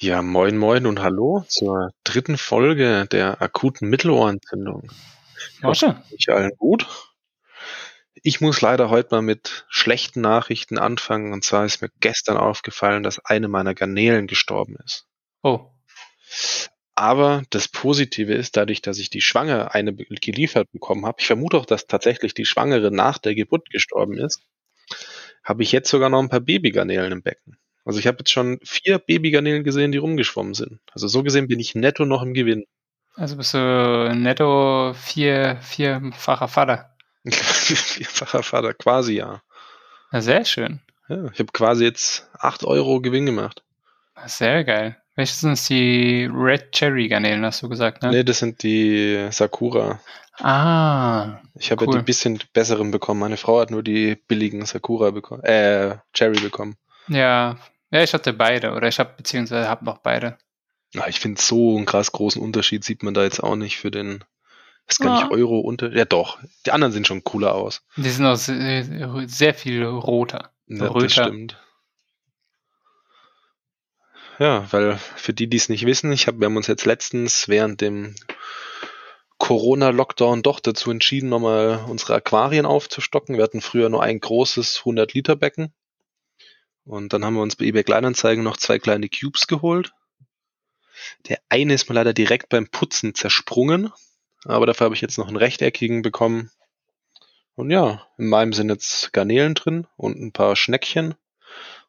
Ja, moin moin und hallo zur dritten Folge der akuten Mittelohrentzündung. Ich hoffe, euch allen gut. Ich muss leider heute mal mit schlechten Nachrichten anfangen. Und zwar ist mir gestern aufgefallen, dass eine meiner Garnelen gestorben ist. Oh. Aber das Positive ist, dadurch, dass ich die Schwangere eine geliefert bekommen habe, ich vermute auch, dass tatsächlich die Schwangere nach der Geburt gestorben ist, habe ich jetzt sogar noch ein paar Babygarnelen im Becken. Also ich habe jetzt schon vier Babygarnelen gesehen, die rumgeschwommen sind. Also so gesehen bin ich netto noch im Gewinn. Also bist du netto vier, vierfacher Vater. vierfacher Vater, quasi ja. ja sehr schön. Ja, ich habe quasi jetzt acht Euro Gewinn gemacht. Sehr geil. Welche sind die Red Cherry Garnelen, hast du gesagt, ne? Nee, das sind die Sakura. Ah. Ich habe cool. ja die bisschen besseren bekommen. Meine Frau hat nur die billigen Sakura bekommen, äh, Cherry bekommen. Ja, ja, ich hatte beide oder ich habe beziehungsweise habe noch beide. Ja, ich finde so einen krass großen Unterschied sieht man da jetzt auch nicht für den, ist gar ja. nicht Euro unter. Ja doch, die anderen sehen schon cooler aus. Die sind auch sehr, sehr viel roter. Ja, Röter. das stimmt. Ja, weil für die, die es nicht wissen, ich hab, wir haben uns jetzt letztens während dem Corona-Lockdown doch dazu entschieden, nochmal unsere Aquarien aufzustocken. Wir hatten früher nur ein großes 100-Liter-Becken und dann haben wir uns bei eBay Kleinanzeigen noch zwei kleine Cubes geholt. Der eine ist mir leider direkt beim Putzen zersprungen, aber dafür habe ich jetzt noch einen rechteckigen bekommen. Und ja, in meinem sind jetzt Garnelen drin und ein paar Schneckchen.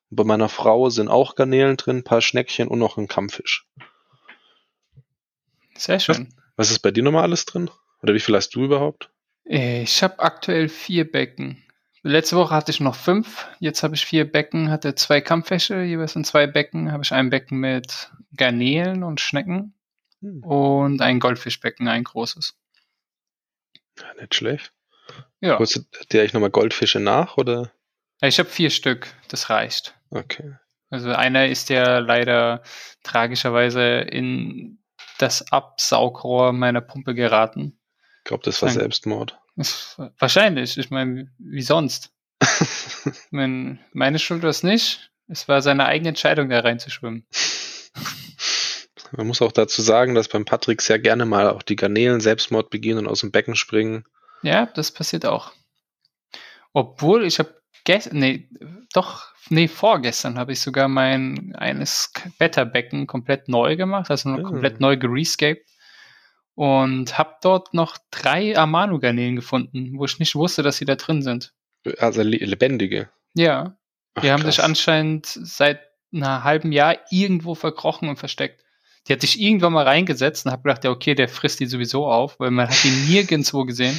Und bei meiner Frau sind auch Garnelen drin, ein paar Schneckchen und noch ein Kampffisch. Sehr schön. Was, was ist bei dir nochmal alles drin? Oder wie viel hast du überhaupt? Ich habe aktuell vier Becken. Letzte Woche hatte ich noch fünf, jetzt habe ich vier Becken, hatte zwei Kampffische, jeweils in zwei Becken, habe ich ein Becken mit Garnelen und Schnecken hm. und ein Goldfischbecken, ein großes. Ja, nicht schlecht. Ja. Holst du dir eigentlich nochmal Goldfische nach, oder? Ich habe vier Stück, das reicht. Okay. Also einer ist ja leider tragischerweise in das Absaugrohr meiner Pumpe geraten. Ich glaube, das war Selbstmord. Wahrscheinlich. Ich meine, wie sonst? meine, meine Schuld war es nicht. Es war seine eigene Entscheidung, da reinzuschwimmen. Man muss auch dazu sagen, dass beim Patrick sehr gerne mal auch die Garnelen Selbstmord begehen und aus dem Becken springen. Ja, das passiert auch. Obwohl ich habe gestern, nee, doch, nee, vorgestern habe ich sogar mein eines Wetterbecken komplett neu gemacht, also ja. komplett neu gerescaped und habe dort noch drei Amano-Garnelen gefunden, wo ich nicht wusste, dass sie da drin sind. Also lebendige? Ja. Ach, die haben krass. sich anscheinend seit einem halben Jahr irgendwo verkrochen und versteckt. Die hatte ich irgendwann mal reingesetzt und habe gedacht, ja, okay, der frisst die sowieso auf, weil man hat die nirgendwo gesehen.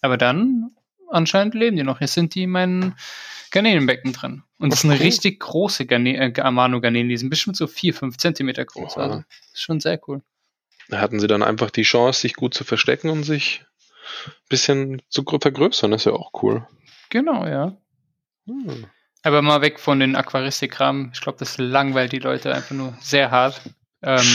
Aber dann anscheinend leben die noch. Jetzt sind die in meinen Garnelenbecken drin. Und das ist eine richtig große Garne äh, Amano-Garnelen. Die sind bestimmt so vier, fünf Zentimeter groß. Oha. Also, ist schon sehr cool. Da hatten sie dann einfach die Chance, sich gut zu verstecken und sich ein bisschen zu vergrößern. Das ist ja auch cool. Genau, ja. Hm. Aber mal weg von den Aquaristik-Kram. Ich glaube, das langweilt die Leute einfach nur sehr hart. Ähm,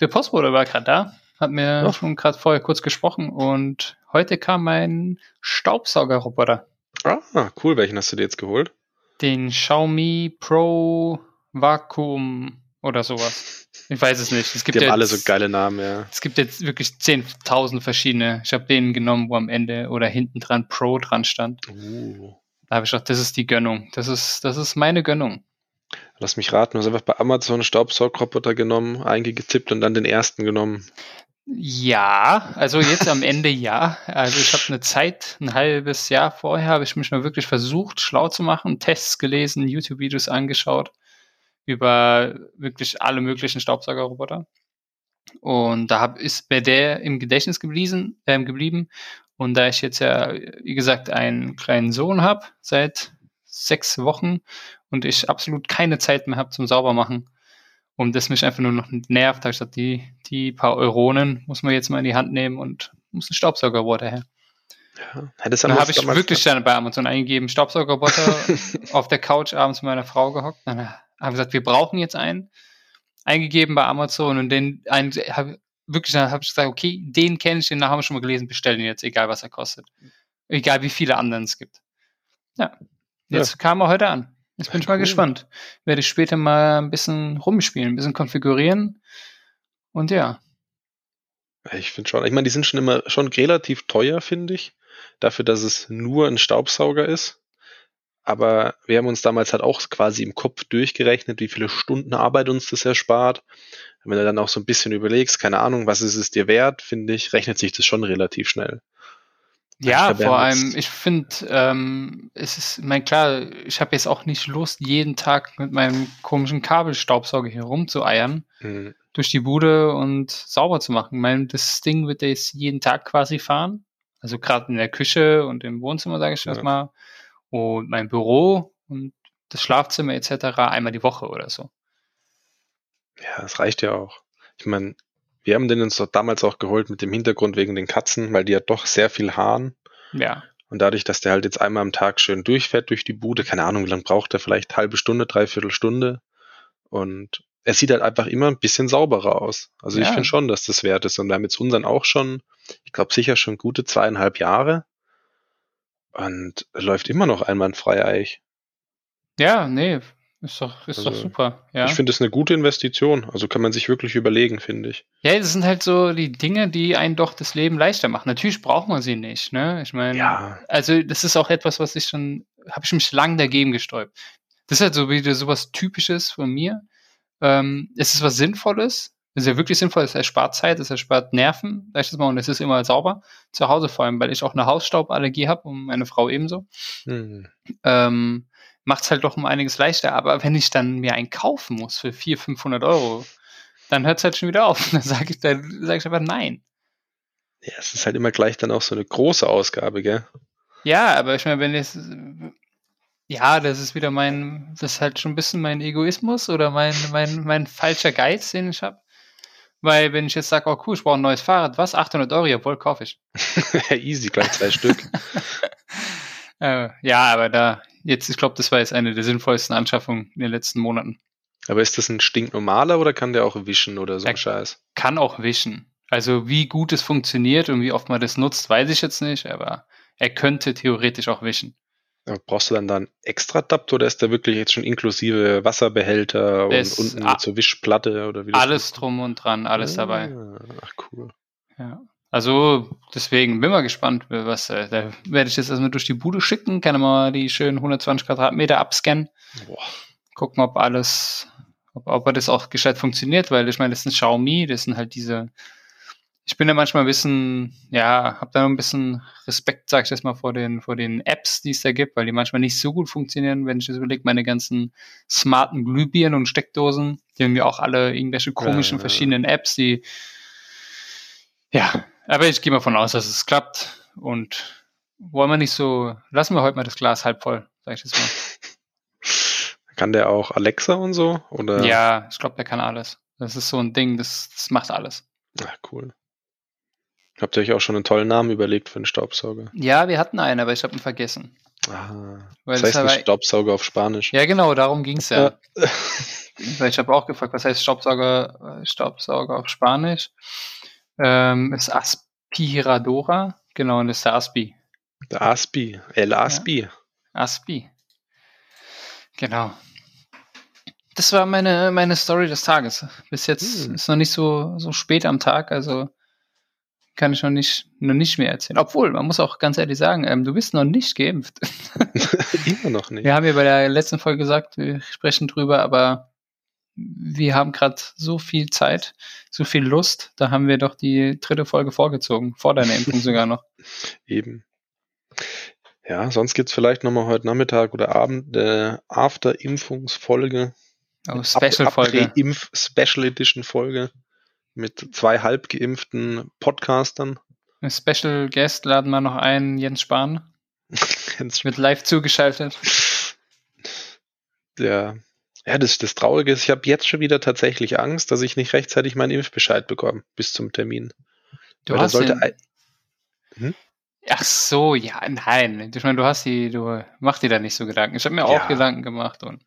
der Postbote war gerade da, hat mir ja. schon gerade vorher kurz gesprochen und heute kam mein Staubsaugerroboter. Ah, cool. Welchen hast du dir jetzt geholt? Den Xiaomi Pro Vacuum oder sowas. Ich weiß es nicht. Es gibt die haben jetzt, alle so geile Namen, ja. Es gibt jetzt wirklich 10.000 verschiedene. Ich habe den genommen, wo am Ende oder hinten dran Pro dran stand. Uh. Da habe ich gedacht, das ist die Gönnung. Das ist, das ist meine Gönnung. Lass mich raten, du hast einfach bei Amazon einen Staubsaugroboter genommen, eingetippt und dann den ersten genommen. Ja, also jetzt am Ende ja. Also ich habe eine Zeit, ein halbes Jahr vorher, habe ich mich mal wirklich versucht, schlau zu machen, Tests gelesen, YouTube-Videos angeschaut über wirklich alle möglichen Staubsaugerroboter. Und da hab, ist bei der im Gedächtnis geblieben, äh, geblieben. Und da ich jetzt ja, wie gesagt, einen kleinen Sohn habe seit sechs Wochen und ich absolut keine Zeit mehr habe zum Saubermachen und das mich einfach nur noch nervt, habe ich gesagt, die, die paar Euronen muss man jetzt mal in die Hand nehmen und muss ein Staubsaugerroboter her. Ja, dann habe ich wirklich dann bei Amazon eingegeben, Staubsaugerroboter auf der Couch abends mit meiner Frau gehockt. Dann haben gesagt, wir brauchen jetzt einen. Eingegeben bei Amazon und den einen, hab, wirklich, dann habe ich gesagt, okay, den kenne ich, den haben wir schon mal gelesen, bestellen ihn jetzt, egal was er kostet. Egal wie viele anderen es gibt. Ja. Jetzt ja. kam er heute an. Ich bin ja, mal gespannt. Werde ich später mal ein bisschen rumspielen, ein bisschen konfigurieren. Und ja. Ich finde schon, ich meine, die sind schon immer schon relativ teuer, finde ich. Dafür, dass es nur ein Staubsauger ist. Aber wir haben uns damals halt auch quasi im Kopf durchgerechnet, wie viele Stunden Arbeit uns das erspart. Wenn du dann auch so ein bisschen überlegst, keine Ahnung, was ist es dir wert, finde ich, rechnet sich das schon relativ schnell. Ja, vor allem, ich finde, ähm, es ist, mein klar, ich habe jetzt auch nicht Lust, jeden Tag mit meinem komischen Kabelstaubsauger hier rumzueiern, mhm. durch die Bude und sauber zu machen. Ich meine, das Ding wird jetzt jeden Tag quasi fahren. Also gerade in der Küche und im Wohnzimmer, sage ich ja. das mal. Und mein Büro und das Schlafzimmer etc. einmal die Woche oder so. Ja, das reicht ja auch. Ich meine, wir haben den uns doch damals auch geholt mit dem Hintergrund wegen den Katzen, weil die ja doch sehr viel haaren. Ja. Und dadurch, dass der halt jetzt einmal am Tag schön durchfährt durch die Bude, keine Ahnung, wie lange braucht er, vielleicht halbe Stunde, dreiviertel Stunde. Und er sieht halt einfach immer ein bisschen sauberer aus. Also ja. ich finde schon, dass das wert ist. Und wir haben jetzt unseren auch schon, ich glaube sicher schon gute zweieinhalb Jahre. Und läuft immer noch einwandfrei eigentlich. Ja, nee, ist doch, ist also, doch super. Ja. Ich finde es eine gute Investition. Also kann man sich wirklich überlegen, finde ich. Ja, das sind halt so die Dinge, die einen doch das Leben leichter machen. Natürlich braucht man sie nicht, ne? Ich meine, ja. also das ist auch etwas, was ich schon, habe ich mich lang dagegen gesträubt. Das ist halt so wieder sowas Typisches von mir. Ähm, es ist was Sinnvolles. Es ist ja wirklich sinnvoll, es erspart Zeit, es erspart Nerven, sag ich das mal, und es ist immer sauber. Zu Hause vor allem, weil ich auch eine Hausstauballergie habe und meine Frau ebenso. Hm. Ähm, macht es halt doch um einiges leichter. Aber wenn ich dann mir einen kaufen muss für 400, 500 Euro, dann hört es halt schon wieder auf. Dann sage ich, dann sag ich einfach nein. Ja, es ist halt immer gleich dann auch so eine große Ausgabe, gell? Ja, aber ich meine, wenn es ja, das ist wieder mein, das ist halt schon ein bisschen mein Egoismus oder mein, mein, mein falscher Geiz, den ich habe. Weil wenn ich jetzt sage, oh cool, ich brauche ein neues Fahrrad, was? 800 Euro, jawohl, kaufe ich. Easy, gleich zwei Stück. äh, ja, aber da, jetzt, ich glaube, das war jetzt eine der sinnvollsten Anschaffungen in den letzten Monaten. Aber ist das ein stinknormaler oder kann der auch wischen oder so ein Scheiß? Kann auch wischen. Also wie gut es funktioniert und wie oft man das nutzt, weiß ich jetzt nicht, aber er könnte theoretisch auch wischen. Brauchst du dann da einen extra Adapter oder ist der wirklich jetzt schon inklusive Wasserbehälter und unten zur Wischplatte oder wie das Alles drum und dran, alles ah, dabei. Ach cool. Ja. Also deswegen bin mal gespannt, was äh, da werde ich jetzt erstmal durch die Bude schicken, kann mal die schönen 120 Quadratmeter abscannen. Boah. Gucken, ob alles, ob, ob das auch gescheit funktioniert, weil ich meine, das ist ein Xiaomi, das sind halt diese. Ich bin ja manchmal ein bisschen, ja, habe da ein bisschen Respekt, sag ich jetzt mal, vor den, vor den Apps, die es da gibt, weil die manchmal nicht so gut funktionieren, wenn ich das überlege, meine ganzen smarten Glühbirnen und Steckdosen, die haben ja auch alle irgendwelche komischen ja, verschiedenen Apps, die ja, aber ich gehe mal von aus, dass es klappt und wollen wir nicht so, lassen wir heute mal das Glas halb voll, sag ich jetzt mal. Kann der auch Alexa und so? Oder? Ja, ich glaube, der kann alles. Das ist so ein Ding, das, das macht alles. Ach, cool. Habt ihr euch auch schon einen tollen Namen überlegt für einen Staubsauger? Ja, wir hatten einen, aber ich habe ihn vergessen. Ah, Weil das heißt nicht Staubsauger auf Spanisch. Ja, genau, darum ging es ja. ja. Weil ich habe auch gefragt, was heißt Staubsauger, äh, Staubsauger auf Spanisch? Ähm, ist Aspiradora. Genau, und ist der Aspi. Der Aspi. El Aspi. Ja. Aspi. Genau. Das war meine, meine Story des Tages. Bis jetzt hm. ist noch nicht so, so spät am Tag, also kann ich noch nicht, noch nicht mehr erzählen. Obwohl, man muss auch ganz ehrlich sagen, ähm, du bist noch nicht geimpft. Immer noch nicht. Wir haben ja bei der letzten Folge gesagt, wir sprechen drüber, aber wir haben gerade so viel Zeit, so viel Lust, da haben wir doch die dritte Folge vorgezogen, vor deiner Impfung sogar noch. Eben. Ja, sonst gibt es vielleicht nochmal heute Nachmittag oder Abend eine After-Impfungsfolge. Oh, Special-Folge. Impf-Special Edition Folge mit zwei halb geimpften Podcastern. Ein Special Guest laden wir noch ein, Jens Spahn. Jens Mit live zugeschaltet. Der ja, das, das Traurige ist, ich habe jetzt schon wieder tatsächlich Angst, dass ich nicht rechtzeitig meinen Impfbescheid bekomme bis zum Termin. Du Weil hast sollte den... hm? Ach so, ja, nein. Ich meine, du hast die, du mach dir da nicht so Gedanken. Ich habe mir ja. auch Gedanken gemacht und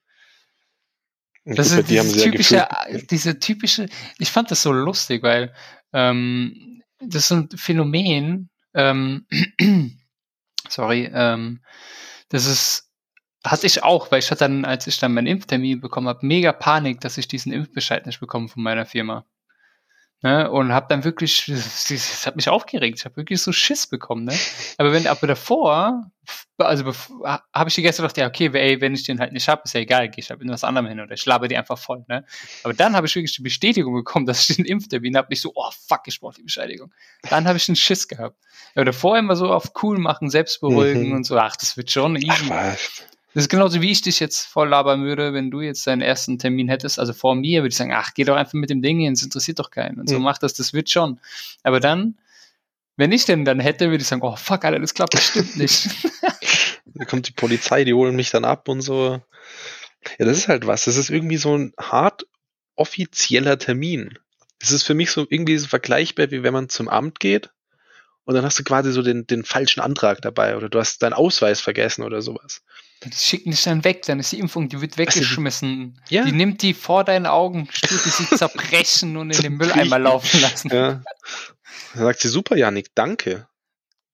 das ist diese typische, diese typische, ich fand das so lustig, weil ähm, das ist ein Phänomen, ähm, sorry, ähm, das ist Hatte ich auch, weil ich hatte dann, als ich dann meinen Impftermin bekommen habe, mega Panik, dass ich diesen Impfbescheid nicht bekomme von meiner Firma. Ne? Und habe dann wirklich, das, hat mich aufgeregt, ich habe wirklich so Schiss bekommen. Ne? Aber wenn, aber davor, also habe ich die gestern gedacht, ja, okay, ey, wenn ich den halt nicht habe, ist ja egal, gehe ich halt mit was anderem hin oder ich laber die einfach voll. Ne? Aber dann habe ich wirklich die Bestätigung bekommen, dass ich den Impftermin habe. Nicht so, oh fuck, ich brauche die Bescheidigung. Dann habe ich einen Schiss gehabt. Aber davor immer so auf cool machen, selbst beruhigen mhm. und so, ach, das wird schon easy. Ach, das ist genauso, wie ich dich jetzt voll labern würde, wenn du jetzt deinen ersten Termin hättest, also vor mir, würde ich sagen, ach, geh doch einfach mit dem Ding hin, es interessiert doch keinen. Und so mhm. macht das, das wird schon. Aber dann, wenn ich den dann hätte, würde ich sagen, oh fuck, Alter, das klappt bestimmt nicht. da kommt die Polizei, die holen mich dann ab und so. Ja, das ist halt was. Das ist irgendwie so ein hart offizieller Termin. Das ist für mich so irgendwie so vergleichbar, wie wenn man zum Amt geht und dann hast du quasi so den, den falschen Antrag dabei oder du hast deinen Ausweis vergessen oder sowas. Die schicken dich dann weg, dann ist die Impfung, die wird weggeschmissen. Also, ja. Die nimmt die vor deinen Augen, tut die sie zerbrechen und in den Mülleimer laufen lassen. Ja. Dann sagt sie, super, Janik, danke.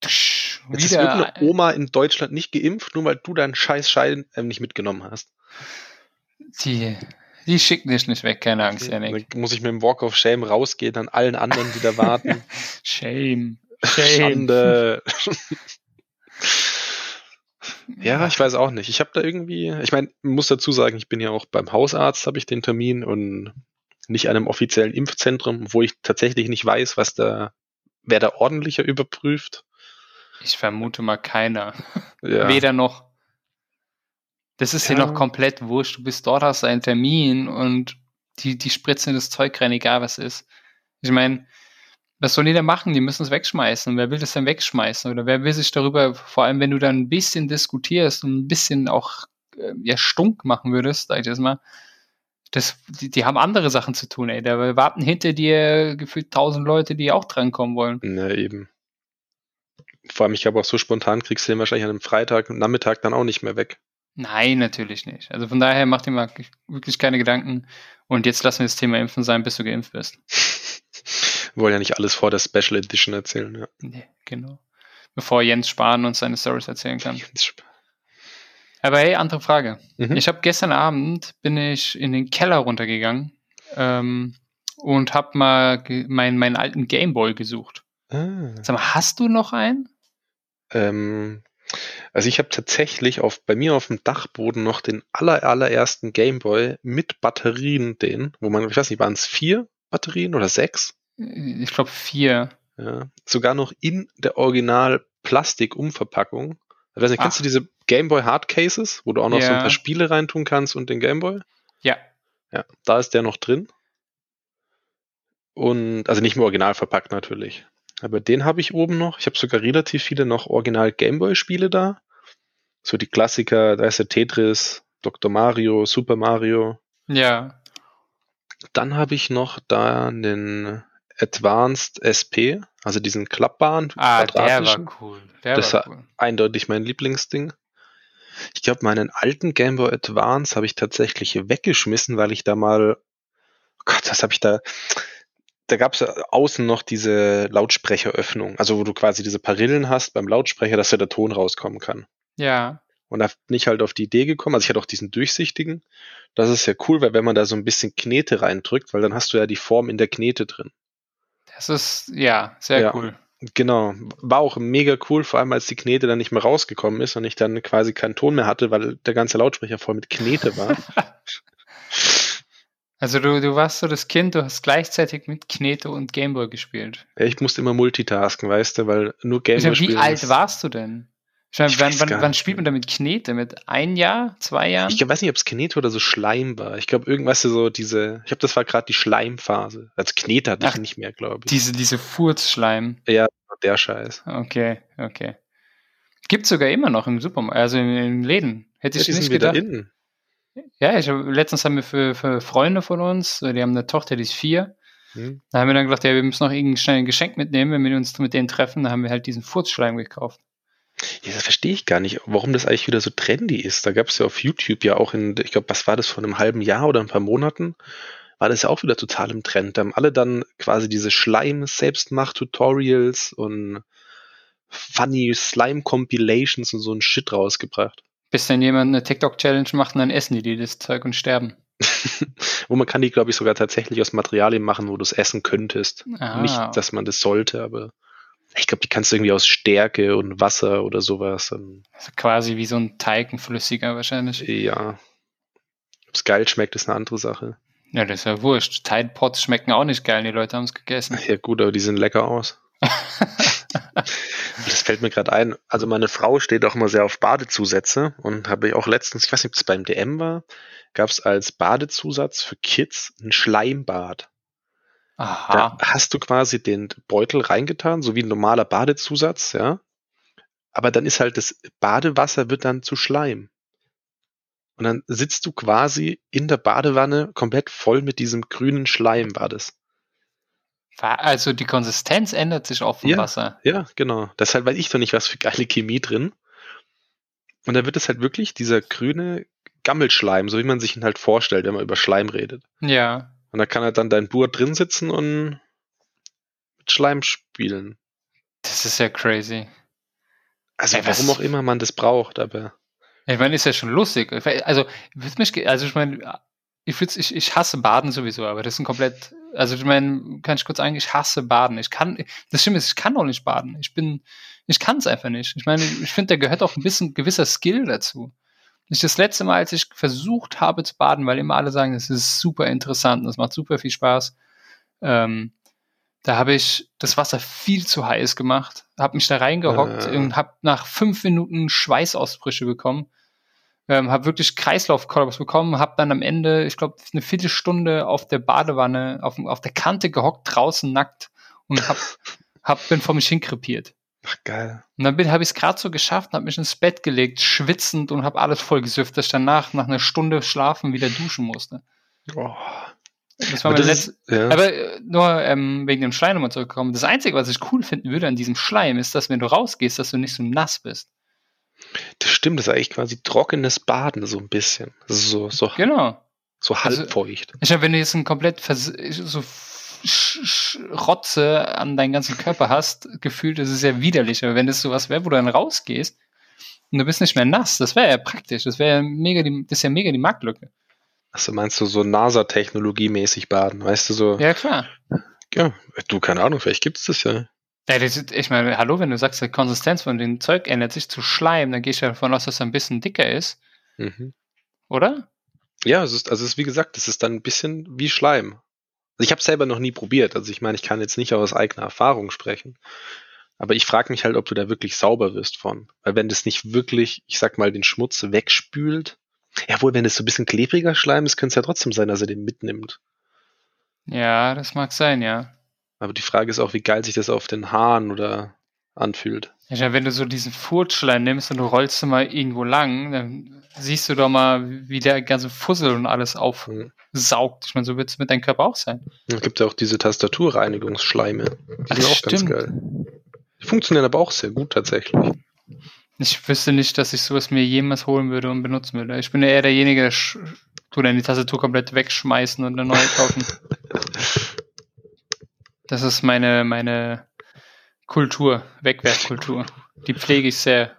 Tsch, Jetzt ist irgendeine Oma in Deutschland nicht geimpft, nur weil du deinen scheiß Schein äh, nicht mitgenommen hast. Die, die schicken dich nicht weg, keine Angst, Janik. Dann muss ich mit dem Walk of Shame rausgehen an allen anderen, die da warten. Shame. Schande. Ja, ich weiß auch nicht. Ich habe da irgendwie, ich meine, muss dazu sagen, ich bin ja auch beim Hausarzt, habe ich den Termin und nicht einem offiziellen Impfzentrum, wo ich tatsächlich nicht weiß, was da, wer da ordentlicher überprüft. Ich vermute mal keiner. Ja. Weder noch. Das ist ja. hier noch komplett wurscht. Du bist dort, hast einen Termin und die, die spritzen das Zeug rein, egal was ist. Ich meine, was sollen die denn machen? Die müssen es wegschmeißen. Wer will das denn wegschmeißen? Oder wer will sich darüber, vor allem wenn du dann ein bisschen diskutierst und ein bisschen auch äh, ja, stunk machen würdest, sag ich das mal, das, die, die, haben andere Sachen zu tun, ey. Da warten hinter dir gefühlt tausend Leute, die auch drankommen wollen. Na eben. Vor allem, ich glaube auch so spontan kriegst du den wahrscheinlich an einem Freitag und Nachmittag dann auch nicht mehr weg. Nein, natürlich nicht. Also von daher mach dir mal wirklich keine Gedanken. Und jetzt lassen wir das Thema Impfen sein, bis du geimpft bist. Wir wollen ja nicht alles vor der Special Edition erzählen, ja. Nee, genau. Bevor Jens Spahn uns seine Stories erzählen kann. Aber hey, andere Frage. Mhm. Ich habe gestern Abend bin ich in den Keller runtergegangen ähm, und habe mal meinen meinen alten Gameboy gesucht. Ah. Sag mal, hast du noch einen? Ähm, also ich habe tatsächlich auf bei mir auf dem Dachboden noch den aller allerersten Gameboy mit Batterien, den, wo man, ich weiß nicht, waren es vier Batterien oder sechs? Ich glaube vier. Ja, sogar noch in der Original Plastik-Umverpackung. Ich weiß nicht, kennst du diese Gameboy Hardcases, wo du auch noch ja. so ein paar Spiele reintun kannst und den Gameboy? Ja. Ja, da ist der noch drin. Und, also nicht mehr original verpackt natürlich. Aber den habe ich oben noch. Ich habe sogar relativ viele noch Original Gameboy-Spiele da. So die Klassiker, da ist der Tetris, Dr. Mario, Super Mario. Ja. Dann habe ich noch da einen Advanced SP, also diesen klappbaren. Ah, der war cool. Der das war, cool. eindeutig mein Lieblingsding. Ich glaube, meinen alten Game Boy Advance habe ich tatsächlich weggeschmissen, weil ich da mal, oh Gott, was habe ich da? Da gab es außen noch diese Lautsprecheröffnung, also wo du quasi diese Parillen hast beim Lautsprecher, dass da der Ton rauskommen kann. Ja. Und da bin ich halt auf die Idee gekommen, also ich hatte auch diesen durchsichtigen. Das ist ja cool, weil wenn man da so ein bisschen Knete reindrückt, weil dann hast du ja die Form in der Knete drin. Das ist, ja, sehr ja, cool. Genau. War auch mega cool, vor allem als die Knete dann nicht mehr rausgekommen ist und ich dann quasi keinen Ton mehr hatte, weil der ganze Lautsprecher voll mit Knete war. also du, du warst so das Kind, du hast gleichzeitig mit Knete und Gameboy gespielt. Ja, ich musste immer multitasken, weißt du, weil nur Gameboy Wie alt warst du denn? Ich meine, wann, wann, wann spielt man damit Knete? Mit ein Jahr, zwei Jahren? Ich weiß nicht, ob es Knete oder so Schleim war. Ich glaube, irgendwas so diese, ich glaube, das war gerade die Schleimphase. Als Knete hatte Ach, ich nicht mehr, glaube ich. Diese, diese Furzschleim. Ja, der Scheiß. Okay, okay. Gibt sogar immer noch im Supermarkt, also in, in Läden. Hätte ich ja, nicht gedacht. Innen. Ja, ich hab, letztens haben wir für, für Freunde von uns, die haben eine Tochter, die ist vier. Hm. Da haben wir dann gedacht, ja, wir müssen noch irgendein schnell ein Geschenk mitnehmen, wenn wir uns mit denen treffen. Da haben wir halt diesen Furzschleim gekauft. Ja, das verstehe ich gar nicht, warum das eigentlich wieder so trendy ist. Da gab es ja auf YouTube ja auch in, ich glaube, was war das vor einem halben Jahr oder ein paar Monaten, war das ja auch wieder total im Trend. Da haben alle dann quasi diese Schleim-Selbstmacht-Tutorials und funny Slime-Compilations und so ein Shit rausgebracht. Bis dann jemand eine TikTok-Challenge macht und dann essen die, die das Zeug und sterben. wo man kann die, glaube ich, sogar tatsächlich aus Materialien machen, wo du es essen könntest. Ah. Nicht, dass man das sollte, aber ich glaube, die kannst du irgendwie aus Stärke und Wasser oder sowas. Also quasi wie so ein Teig, ein flüssiger wahrscheinlich. ja. Ob es geil schmeckt, ist eine andere Sache. Ja, das ist ja wurscht. Tide Pots schmecken auch nicht geil, die Leute haben es gegessen. Ja gut, aber die sehen lecker aus. Das fällt mir gerade ein. Also meine Frau steht auch immer sehr auf Badezusätze und habe ich auch letztens, ich weiß nicht, ob es beim DM war, gab es als Badezusatz für Kids ein Schleimbad. Aha. Da hast du quasi den Beutel reingetan, so wie ein normaler Badezusatz, ja. Aber dann ist halt das Badewasser wird dann zu Schleim. Und dann sitzt du quasi in der Badewanne komplett voll mit diesem grünen Schleim war das. Also die Konsistenz ändert sich auch vom Ja. Wasser. Ja, genau. Deshalb weiß ich doch nicht, was für geile Chemie drin. Und dann wird es halt wirklich dieser grüne Gammelschleim, so wie man sich ihn halt vorstellt, wenn man über Schleim redet. Ja. Und da kann halt dann dein Bur drin sitzen und mit Schleim spielen. Das ist ja crazy. Also Ey, was- warum auch immer man das braucht, aber Ich meine, ist ja schon lustig. Also, mich, also ich meine, ich, ich, ich hasse Baden sowieso, aber das ist ein komplett, also ich meine, kann ich kurz sagen, ich hasse Baden. Ich kann, das Schlimme ist, ich kann auch nicht baden. Ich bin, ich kann es einfach nicht. Ich meine, ich finde, da gehört auch ein bisschen gewisser Skill dazu. Ich das letzte Mal, als ich versucht habe zu baden, weil immer alle sagen, das ist super interessant, und das macht super viel Spaß, ähm, da habe ich das Wasser viel zu heiß gemacht, habe mich da reingehockt Äh. und habe nach fünf Minuten Schweißausbrüche bekommen. Ähm, habe wirklich Kreislaufkollaps bekommen, habe dann am Ende, ich glaube, eine Viertelstunde auf der Badewanne, auf, auf der Kante gehockt, draußen nackt und hab, hab, bin vor mich hinkrepiert. Ach geil. Und dann habe ich es gerade so geschafft, habe mich ins Bett gelegt, schwitzend und habe alles voll gesüfft, dass ich danach nach einer Stunde Schlafen wieder duschen musste. Oh. Das war Aber mein letztes. ja. Aber äh, nur ähm, wegen dem Schleim nochmal zurückkommen. Das Einzige, was ich cool finden würde an diesem Schleim, ist, dass wenn du rausgehst, dass du nicht so nass bist. das stimmt, das ist eigentlich quasi trockenes Baden, so ein bisschen. Also so, so, Genau. so Also- halbfeucht. Ich meine, wenn du jetzt ein komplett so Rotze an deinen ganzen Körper hast, gefühlt ist es ja widerlich. Aber wenn das sowas wäre, wo du dann rausgehst und du bist nicht mehr nass, das wäre ja praktisch. Das wäre ja mega die, das ist ja mega die Marktlücke. Also meinst du so NASA-Technologie-mäßig baden, weißt du so? Ja, klar. Ja, du, keine Ahnung, vielleicht gibt's das ja. Ja, das ist, ich meine, hallo, wenn du sagst, die Konsistenz von dem Zeug ändert sich zu Schleim, dann gehe ich ja davon aus, dass er ein bisschen dicker ist, Mhm. oder? Ja, es ist, also es ist wie gesagt, es ist dann ein bisschen wie Schleim. Also ich habe selber noch nie probiert. Also ich meine, ich kann jetzt nicht aus eigener Erfahrung sprechen. Aber ich frage mich halt, ob du da wirklich sauber wirst von. Weil wenn das nicht wirklich, ich sag mal, den Schmutz wegspült, ja wohl, wenn es so ein bisschen klebriger Schleim ist, könnte es ja trotzdem sein, dass er den mitnimmt. Ja, das mag sein, ja. Aber die Frage ist auch, wie geil sich das auf den Haaren oder anfühlt. Meine, wenn du so diesen Furtschleim nimmst und du rollst mal irgendwo lang, dann siehst du doch mal, wie der ganze Fussel und alles aufsaugt. Ich meine, so wird es mit deinem Körper auch sein. Es gibt ja auch diese Tastaturreinigungsschleime. Die Ach, sind auch ganz stimmt. geil. Die funktionieren aber auch sehr gut tatsächlich. Ich wüsste nicht, dass ich sowas mir jemals holen würde und benutzen würde. Ich bin ja eher derjenige, der sch- tu dann die Tastatur komplett wegschmeißen und eine neue kaufen. Das ist meine, meine Kultur, Wegwerfkultur. Die pflege ich sehr.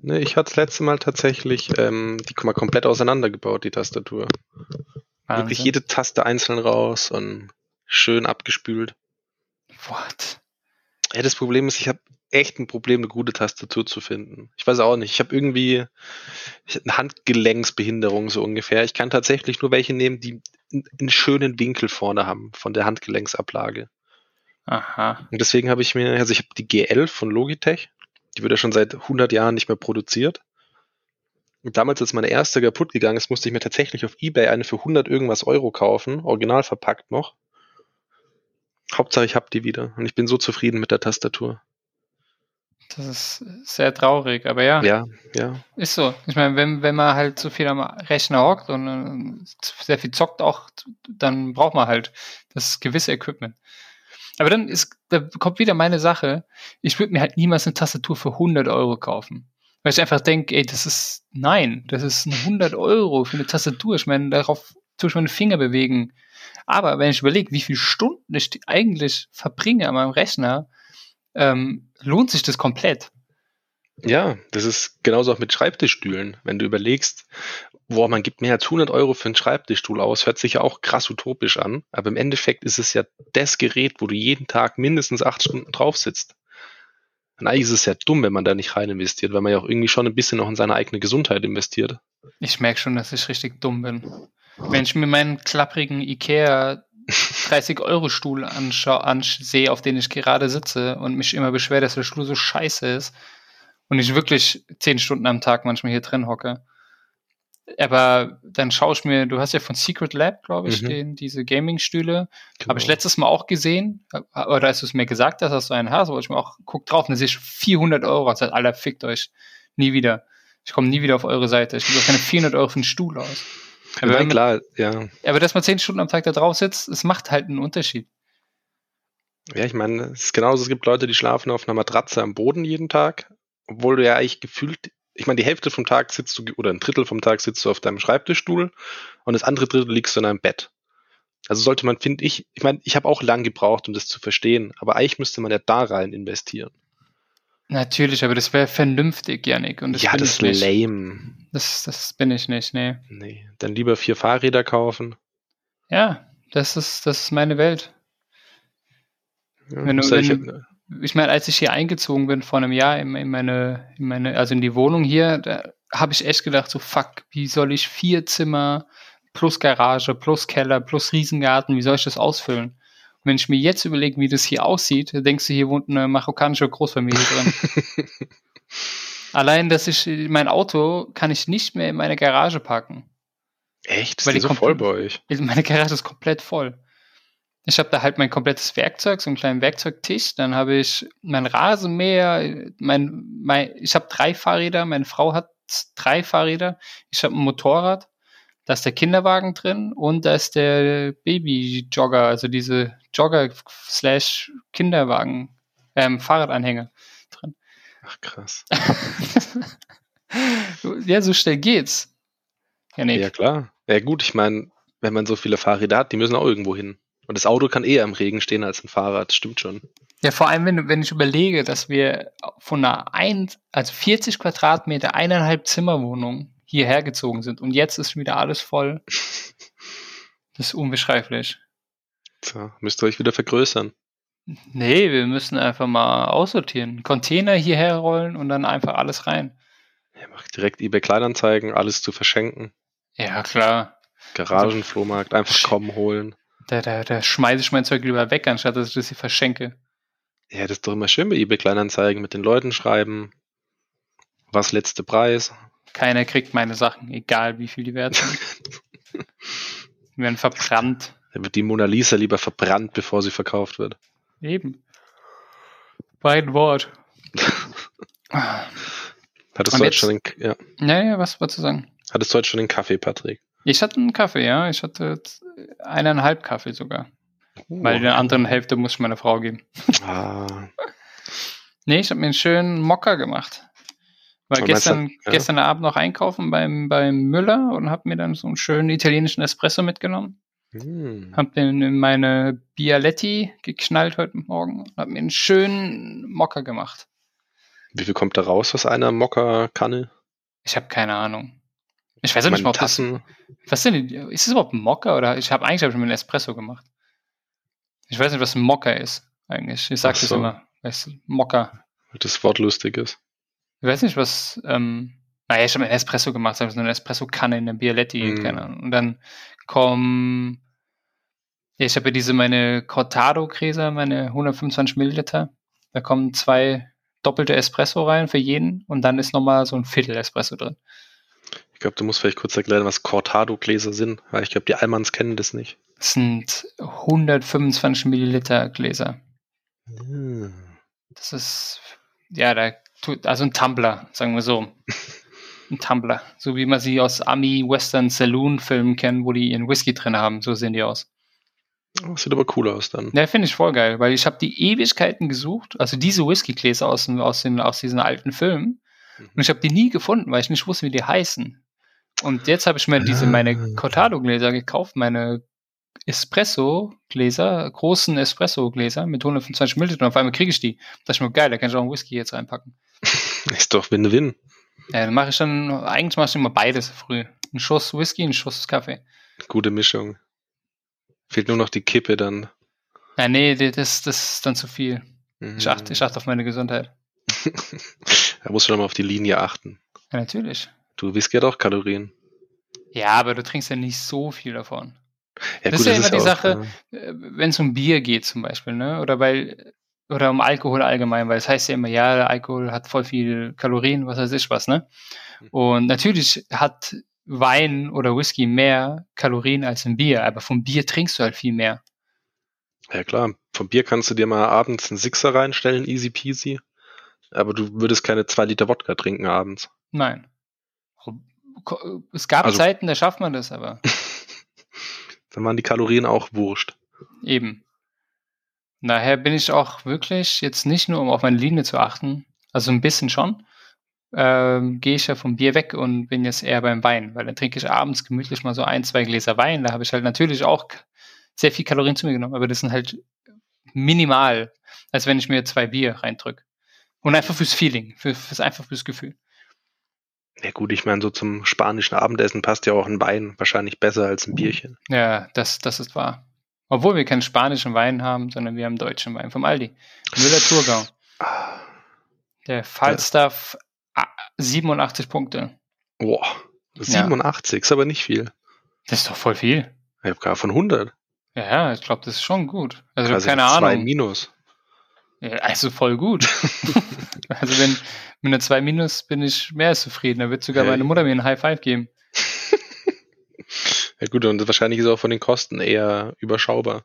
Ne, ich hatte das letzte Mal tatsächlich ähm, die mal komplett auseinandergebaut, die Tastatur. Wirklich Wahnsinn. jede Taste einzeln raus und schön abgespült. What? Ja, das Problem ist, ich habe echt ein Problem, eine gute Tastatur zu finden. Ich weiß auch nicht. Ich habe irgendwie ich hab eine Handgelenksbehinderung so ungefähr. Ich kann tatsächlich nur welche nehmen, die einen schönen Winkel vorne haben von der Handgelenksablage. Aha. Und deswegen habe ich mir, also ich habe die GL von Logitech, die wird ja schon seit 100 Jahren nicht mehr produziert. Und damals, als meine erste kaputt gegangen ist, musste ich mir tatsächlich auf Ebay eine für 100 irgendwas Euro kaufen, original verpackt noch. Hauptsache, ich habe die wieder und ich bin so zufrieden mit der Tastatur. Das ist sehr traurig, aber ja, Ja, ja. ist so. Ich meine, wenn, wenn man halt so viel am Rechner hockt und äh, sehr viel zockt auch, dann braucht man halt das gewisse Equipment. Aber dann ist, da kommt wieder meine Sache. Ich würde mir halt niemals eine Tastatur für 100 Euro kaufen. Weil ich einfach denke, ey, das ist, nein, das ist ein 100 Euro für eine Tastatur. Ich meine, darauf tue ich meine Finger bewegen. Aber wenn ich überlege, wie viele Stunden ich eigentlich verbringe an meinem Rechner, ähm, lohnt sich das komplett. Ja, das ist genauso auch mit Schreibtischstühlen. Wenn du überlegst, boah, man gibt mehr als 100 Euro für einen Schreibtischstuhl aus, hört sich ja auch krass utopisch an. Aber im Endeffekt ist es ja das Gerät, wo du jeden Tag mindestens acht Stunden drauf sitzt. Und eigentlich ist es ja dumm, wenn man da nicht rein investiert, weil man ja auch irgendwie schon ein bisschen noch in seine eigene Gesundheit investiert. Ich merke schon, dass ich richtig dumm bin. Wenn ich mir meinen klapprigen Ikea 30-Euro-Stuhl ansehe, auf den ich gerade sitze und mich immer beschwere, dass der Stuhl so scheiße ist und ich wirklich zehn Stunden am Tag manchmal hier drin hocke. Aber dann schaue ich mir, du hast ja von Secret Lab, glaube ich, mhm. den, diese Gaming-Stühle. Genau. Habe ich letztes Mal auch gesehen. Oder als du es mir gesagt hast, dass du einen hast, wollte ich mir auch, guck drauf, und dann sehe ich 400 Euro. Also, Alter, fickt euch. Nie wieder. Ich komme nie wieder auf eure Seite. Ich gebe auch keine 400 Euro für einen Stuhl aus. Aber ja, klar, ja. Aber dass man zehn Stunden am Tag da drauf sitzt, es macht halt einen Unterschied. Ja, ich meine, es ist genauso, es gibt Leute, die schlafen auf einer Matratze am Boden jeden Tag, obwohl du ja eigentlich gefühlt, ich meine, die Hälfte vom Tag sitzt du, oder ein Drittel vom Tag sitzt du auf deinem Schreibtischstuhl und das andere Drittel liegst du in einem Bett. Also sollte man, finde ich, ich meine, ich habe auch lang gebraucht, um das zu verstehen, aber eigentlich müsste man ja da rein investieren. Natürlich, aber das wäre vernünftig, Janik. Und das ja, das ist lame. Das, das bin ich nicht, nee. Nee, dann lieber vier Fahrräder kaufen. Ja, das ist, das ist meine Welt. Ja, wenn du, wenn, ich, meine, als ich hier eingezogen bin vor einem Jahr in, in, meine, in meine, also in die Wohnung hier, da habe ich echt gedacht, so fuck, wie soll ich vier Zimmer plus Garage, plus Keller, plus Riesengarten, wie soll ich das ausfüllen? Und wenn ich mir jetzt überlege, wie das hier aussieht, denkst du, hier wohnt eine marokkanische Großfamilie drin. Allein, dass ich mein Auto kann ich nicht mehr in meine Garage parken. Echt? Ist Weil die so voll bei euch? Meine Garage ist komplett voll. Ich habe da halt mein komplettes Werkzeug, so einen kleinen Werkzeugtisch. Dann habe ich mein Rasenmäher, mein, mein, ich habe drei Fahrräder, meine Frau hat drei Fahrräder, ich habe ein Motorrad da ist der Kinderwagen drin und da ist der Baby-Jogger, also diese Jogger-Kinderwagen, ähm, Fahrradanhänger drin. Ach krass. ja, so schnell geht's. Ja, nee. ja klar. Ja gut, ich meine, wenn man so viele Fahrräder hat, die müssen auch irgendwo hin. Und das Auto kann eher im Regen stehen als ein Fahrrad, stimmt schon. Ja, vor allem, wenn, wenn ich überlege, dass wir von einer ein, also 40 Quadratmeter, eineinhalb Zimmerwohnung hierher gezogen sind. Und jetzt ist wieder alles voll. Das ist unbeschreiblich. So, müsst ihr euch wieder vergrößern. Nee, wir müssen einfach mal aussortieren. Container hierher rollen und dann einfach alles rein. Ja, mach direkt eBay Kleinanzeigen, alles zu verschenken. Ja, klar. Garagenflohmarkt, einfach kommen holen. Da, da, da schmeiße ich mein Zeug lieber weg, anstatt dass ich das hier verschenke. Ja, das ist doch immer schön bei eBay Kleinanzeigen mit den Leuten schreiben. Was letzte Preis? Keiner kriegt meine Sachen, egal wie viel die wert sind. die werden verbrannt. Dann wird die Mona Lisa lieber verbrannt, bevor sie verkauft wird. Eben. Bein Wort. Hattest du heute schon den, ja. Naja, was wolltest du sagen? Hattest du heute schon den Kaffee, Patrick? Ich hatte einen Kaffee, ja. Ich hatte eineinhalb Kaffee sogar. Uh. Weil die anderen Hälfte muss ich meiner Frau geben. Ah. nee, ich habe mir einen schönen Mocker gemacht. War gestern, ja. gestern Abend noch einkaufen beim, beim Müller und habe mir dann so einen schönen italienischen Espresso mitgenommen. Hm. Hab den in meine Bialetti geknallt heute Morgen und hab mir einen schönen Mocker gemacht. Wie viel kommt da raus aus einer Mokka-Kanne? Ich habe keine Ahnung. Ich weiß auch nicht mal, ob Tassen. das. Was denn? Ist das überhaupt ein Mocker oder ich habe eigentlich hab ich mir einen Espresso gemacht. Ich weiß nicht, was ein Mocker ist eigentlich. Ich sag so. das immer. Weißt Mocker. Das Wort lustig ist. Ich weiß nicht, was, ähm, naja, ich habe einen Espresso gemacht, ich habe so eine Espresso-Kanne in der Bialetti, mm. keine Ahnung. Und dann kommen, ja, ich habe ja diese, meine Cortado-Gräser, meine 125 Milliliter. Da kommen zwei doppelte Espresso rein für jeden und dann ist nochmal so ein Viertel Espresso drin. Ich glaube, du musst vielleicht kurz erklären, was Cortado-Gläser sind, weil ich glaube, die Almans kennen das nicht. Das sind 125 Milliliter Gläser. Mm. Das ist, ja, da also ein Tumblr, sagen wir so. Ein Tumblr. So wie man sie aus Ami-Western Saloon-Filmen kennt, wo die ihren Whisky drin haben. So sehen die aus. Oh, sieht aber cool aus dann. Ja, finde ich voll geil, weil ich habe die Ewigkeiten gesucht, also diese Whisky-Gläser aus, aus, aus diesen alten Filmen. Mhm. Und ich habe die nie gefunden, weil ich nicht wusste, wie die heißen. Und jetzt habe ich mir diese meine ah. Cortado-Gläser gekauft, meine Espresso-Gläser, großen Espresso-Gläser mit 125 Milliliter und auf einmal kriege ich die. Da dachte ich mir, geil, da kann ich auch einen Whisky jetzt reinpacken. Ist doch Win-Win. Ja, dann mache ich dann, eigentlich mache ich immer beides früh. Ein Schuss Whisky, ein Schuss Kaffee. Gute Mischung. Fehlt nur noch die Kippe dann. Ja, nee, das, das ist dann zu viel. Ich achte, ich achte auf meine Gesundheit. da musst du doch mal auf die Linie achten. Ja, natürlich. Du Whisky hat auch Kalorien. Ja, aber du trinkst ja nicht so viel davon. Ja, das gut, ist ja immer die auch, Sache, ja. äh, wenn es um Bier geht zum Beispiel, ne? Oder weil oder um Alkohol allgemein, weil es heißt ja immer, ja, Alkohol hat voll viel Kalorien, was weiß ich was, ne? Und natürlich hat Wein oder Whisky mehr Kalorien als ein Bier, aber vom Bier trinkst du halt viel mehr. Ja klar, vom Bier kannst du dir mal abends einen Sixer reinstellen, easy peasy. Aber du würdest keine zwei Liter Wodka trinken abends. Nein. Es gab Also- Zeiten, da schafft man das, aber Dann waren die Kalorien auch wurscht. eben. Daher bin ich auch wirklich jetzt nicht nur, um auf meine Linie zu achten, also ein bisschen schon, ähm, gehe ich ja vom Bier weg und bin jetzt eher beim Wein, weil dann trinke ich abends gemütlich mal so ein, zwei Gläser Wein. Da habe ich halt natürlich auch sehr viel Kalorien zu mir genommen, aber das sind halt minimal, als wenn ich mir zwei Bier reindrücke. Und einfach fürs Feeling, für, fürs einfach fürs Gefühl. Ja gut, ich meine, so zum spanischen Abendessen passt ja auch ein Wein wahrscheinlich besser als ein Bierchen. Ja, das, das ist wahr. Obwohl wir keinen spanischen Wein haben, sondern wir haben deutschen Wein vom Aldi. Müller-Thurgau. Der Falstaff ah, 87 Punkte. Boah, 87 ist aber nicht viel. Das ist doch voll viel. Ich habe gar von 100. Ja, ja, ich glaube, das ist schon gut. Also Quasi keine zwei Ahnung. Minus. Ja, also voll gut. also wenn mit einer 2 Minus bin ich mehr als zufrieden. Da wird sogar Hey. meine Mutter mir einen High Five geben. Ja gut, und wahrscheinlich ist auch von den Kosten eher überschaubar.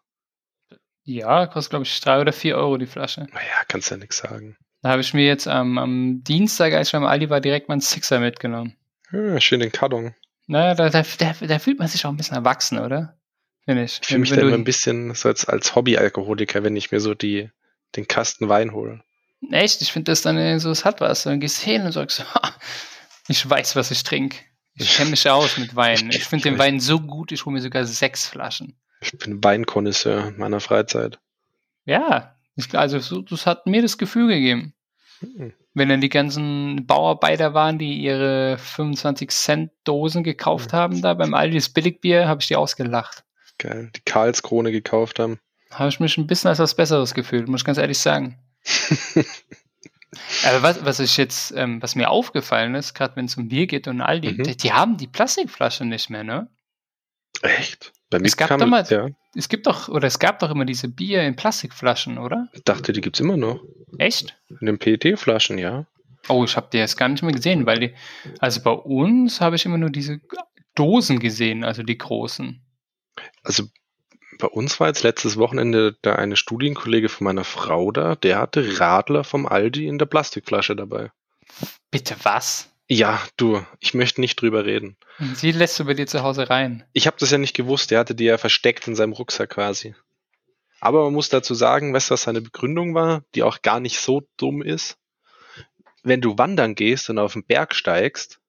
Ja, kostet glaube ich 3 oder 4 Euro die Flasche. Naja, kannst ja nichts sagen. Da habe ich mir jetzt am, am Dienstag, als ich beim Aldi war, direkt mal einen Sixer mitgenommen. Ja, schön den Karton. Naja, da, da, da, da fühlt man sich auch ein bisschen erwachsen, oder? Finde ich. Ich fühle mich Wenn da du- immer ein bisschen so als, als Hobbyalkoholiker, wenn ich mir so die, den Kasten Wein hole. Echt, ich finde das dann so, es hat was. Dann gehst du hin und sagst, "Ha, ich weiß, was ich trinke. Ich kenne mich aus mit Wein. Ich finde den. Wein so gut, ich hole mir sogar sechs Flaschen. Ich bin Weinkonnoisseur in meiner Freizeit. Ja, ich, also so, das hat mir das Gefühl gegeben. Hm. Wenn dann die ganzen Bauarbeiter waren, die ihre 25 Cent Dosen gekauft haben, da beim Aldi das Billigbier, habe ich die ausgelacht. Geil. Die Karlskrone gekauft haben. Habe ich mich ein bisschen als was Besseres gefühlt, muss ich ganz ehrlich sagen. Aber was, was ich jetzt, ähm, was mir aufgefallen ist, gerade wenn es um Bier geht und Aldi, Mhm. die, die haben die Plastikflasche nicht mehr, ne? Echt? Bei mir Es gab kam, damals- ja, Es gibt doch, oder es gab doch immer diese Bier in Plastikflaschen, oder? ich dachte, die gibt's immer noch. Echt? In den PET-Flaschen, ja. Oh, ich habe die jetzt gar nicht mehr gesehen, weil die, also bei uns habe ich immer nur diese Dosen gesehen, also die großen. Also bei uns war jetzt letztes Wochenende da eine Studienkollege von meiner Frau da, der hatte Radler vom Aldi in der Plastikflasche dabei. Bitte was? Ja, du, ich möchte nicht drüber reden. Sie lässt du bei dir zu Hause rein. Ich habe das ja nicht gewusst, der hatte die ja versteckt in seinem Rucksack quasi. Aber man muss dazu sagen, weißt du, was seine Begründung war, die auch gar nicht so dumm ist? Wenn du wandern gehst und auf den Berg steigst,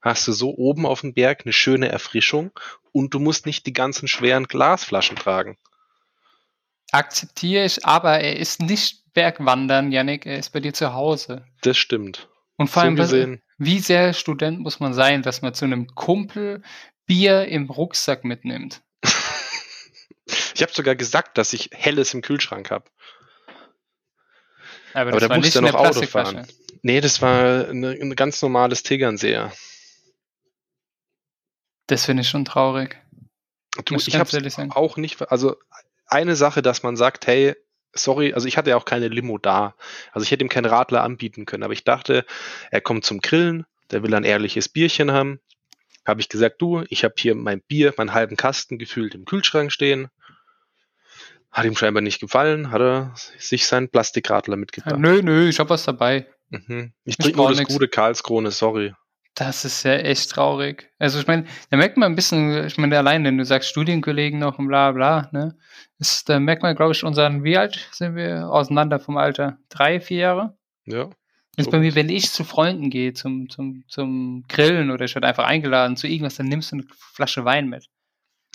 hast du so oben auf dem Berg eine schöne Erfrischung und du musst nicht die ganzen schweren Glasflaschen tragen. Akzeptiere ich, aber er ist nicht Bergwandern, Yannick, er ist bei dir zu Hause. Das stimmt. Und vor So allem, gesehen. wie sehr Student muss man sein, dass man zu einem Kumpel Bier im Rucksack mitnimmt? Ich habe sogar gesagt, dass ich Helles im Kühlschrank habe. Aber, Aber das da war musst nicht du in der noch Auto fahren. Nee, das war ein ganz normales Tegernseher. Das finde ich schon traurig. Du, Muss ich habe auch nicht, also eine Sache, dass man sagt, hey, sorry, also ich hatte ja auch keine Limo da. Also ich hätte ihm keinen Radler anbieten können, aber ich dachte, er kommt zum Grillen, der will ein ehrliches Bierchen haben. Habe ich gesagt, du, ich habe hier mein Bier, meinen halben Kasten gefühlt im Kühlschrank stehen. Hat ihm scheinbar nicht gefallen, hat er sich seinen Plastikradler Ja, mitgebracht. nö, nö, ich habe was dabei. Mhm. Ich Ich trinke nur das nix. gute Karlskrone, sorry. Das ist ja echt traurig. Also ich meine, da merkt man ein bisschen, ich meine, allein, wenn du sagst Studienkollegen noch und bla bla, ne? Ist, da merkt man, glaube ich, unseren, wie alt sind wir auseinander vom Alter? Drei, vier Jahre? Ja. Jetzt So bei mir, wenn ich zu Freunden gehe, zum, zum, zum Grillen oder ich werde einfach eingeladen zu irgendwas, dann nimmst du eine Flasche Wein mit.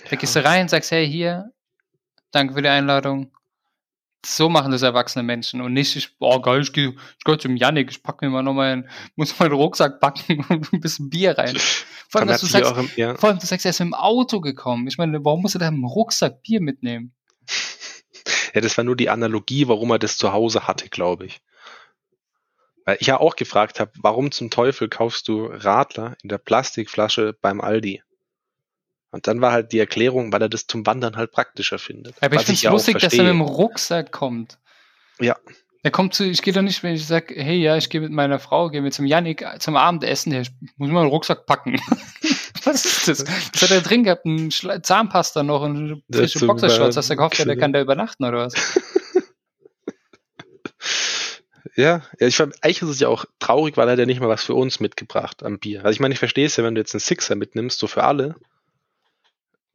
Da gehst du rein, sagst, hey, hier, danke für die Einladung, So machen das erwachsene Menschen und nicht, ich, oh geil, ich gehe ich geh zum Yannick, ich packe mir mal noch meinen, muss meinen Rucksack packen und ein bisschen Bier rein. Vor allem, dass du sagst, im, ja. vor allem, du sagst, er ist mit dem Auto gekommen. Ich meine, warum muss er da im Rucksack Bier mitnehmen? Ja, das war nur die Analogie, warum er das zu Hause hatte, glaube ich. Weil ich ja auch gefragt habe, warum zum Teufel kaufst du Radler in der Plastikflasche beim Aldi? Und dann war halt die Erklärung, weil er das zum Wandern halt praktischer findet. Aber ich finde es ja lustig, dass er mit dem Rucksack kommt. Ja, Er kommt zu, ich gehe doch nicht, wenn ich sage, hey, ja, ich gehe mit meiner Frau, gehe mit zum Yannick zum Abendessen, ja, ich muss mal einen Rucksack packen. Was ist das? Was hat er drin gehabt? Ein Schla- Zahnpasta noch und Das frische Boxershorts. Hast du gehofft, der Wechseln. kann da übernachten oder was? ja, ja, ich fand, eigentlich ist es ja auch traurig, weil er hat ja nicht mal was für uns mitgebracht am Bier. Also ich meine, ich verstehe es ja, wenn du jetzt einen Sixer mitnimmst, so für alle,